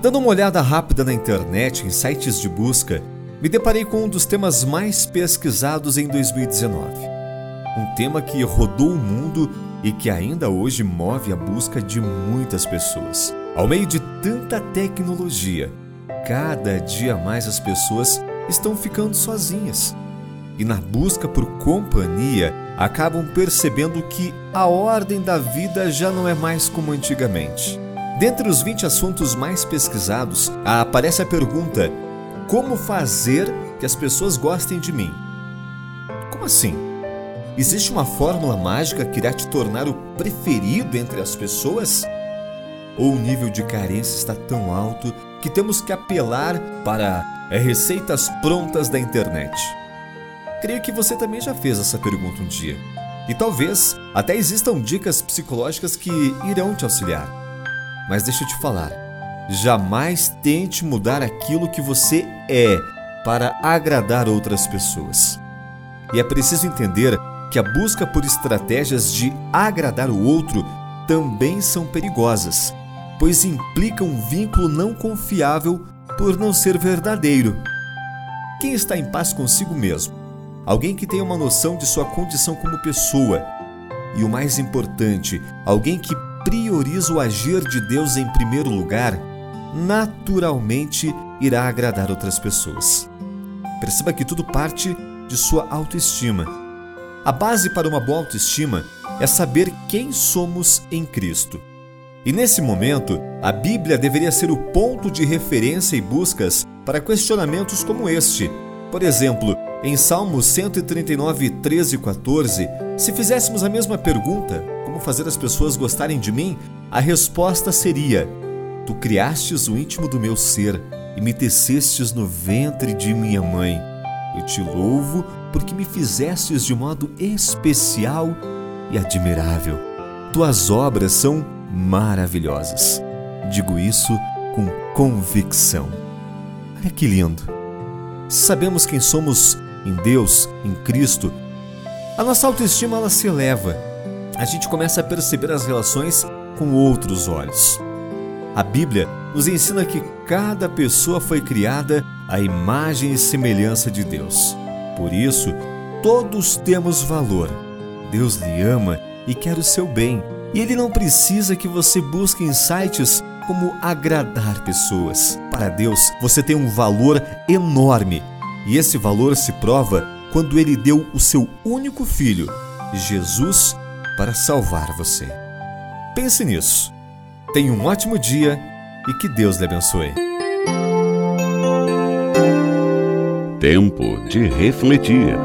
Dando uma olhada rápida na internet, em sites de busca, me deparei com um dos temas mais pesquisados em 2019. Um tema que rodou o mundo e que ainda hoje move a busca de muitas pessoas. Ao meio de tanta tecnologia, cada dia mais as pessoas estão ficando sozinhas. E na busca por companhia, acabam percebendo que a ordem da vida já não é mais como antigamente. Dentre os 20 assuntos mais pesquisados, aparece a pergunta: como fazer que as pessoas gostem de mim? Como assim? Existe uma fórmula mágica que irá te tornar o preferido entre as pessoas? Ou o nível de carência está tão alto que temos que apelar para é, receitas prontas da internet? Creio que você também já fez essa pergunta um dia. E talvez até existam dicas psicológicas que irão te auxiliar. Mas deixa eu te falar, jamais tente mudar aquilo que você é para agradar outras pessoas. E é preciso entender que a busca por estratégias de agradar o outro também são perigosas, pois implicam um vínculo não confiável por não ser verdadeiro. Quem está em paz consigo mesmo? Alguém que tenha uma noção de sua condição como pessoa. E o mais importante, alguém que prioriza o agir de Deus em primeiro lugar, naturalmente irá agradar outras pessoas. Perceba que tudo parte de sua autoestima. A base para uma boa autoestima é saber quem somos em Cristo. E nesse momento, a Bíblia deveria ser o ponto de referência e buscas para questionamentos como este. Por exemplo, em Salmos 139, 13 e 14, se fizéssemos a mesma pergunta, como fazer as pessoas gostarem de mim, a resposta seria: Tu criastes o íntimo do meu ser e me tecestes no ventre de minha mãe. Eu te louvo porque me fizestes de modo especial e admirável. Tuas obras são maravilhosas. Digo isso com convicção. Olha que lindo. Sabemos quem somos em Deus, em Cristo, a nossa autoestima ela se eleva. A gente começa a perceber as relações com outros olhos. A Bíblia nos ensina que cada pessoa foi criada à imagem e semelhança de Deus. Por isso, todos temos valor. Deus lhe ama e quer o seu bem, e ele não precisa que você busque sites como agradar pessoas. Para Deus, você tem um valor enorme, e esse valor se prova quando ele deu o seu único filho, Jesus, para salvar você. Pense nisso. Tenha um ótimo dia e que Deus lhe abençoe. Tempo de refletir.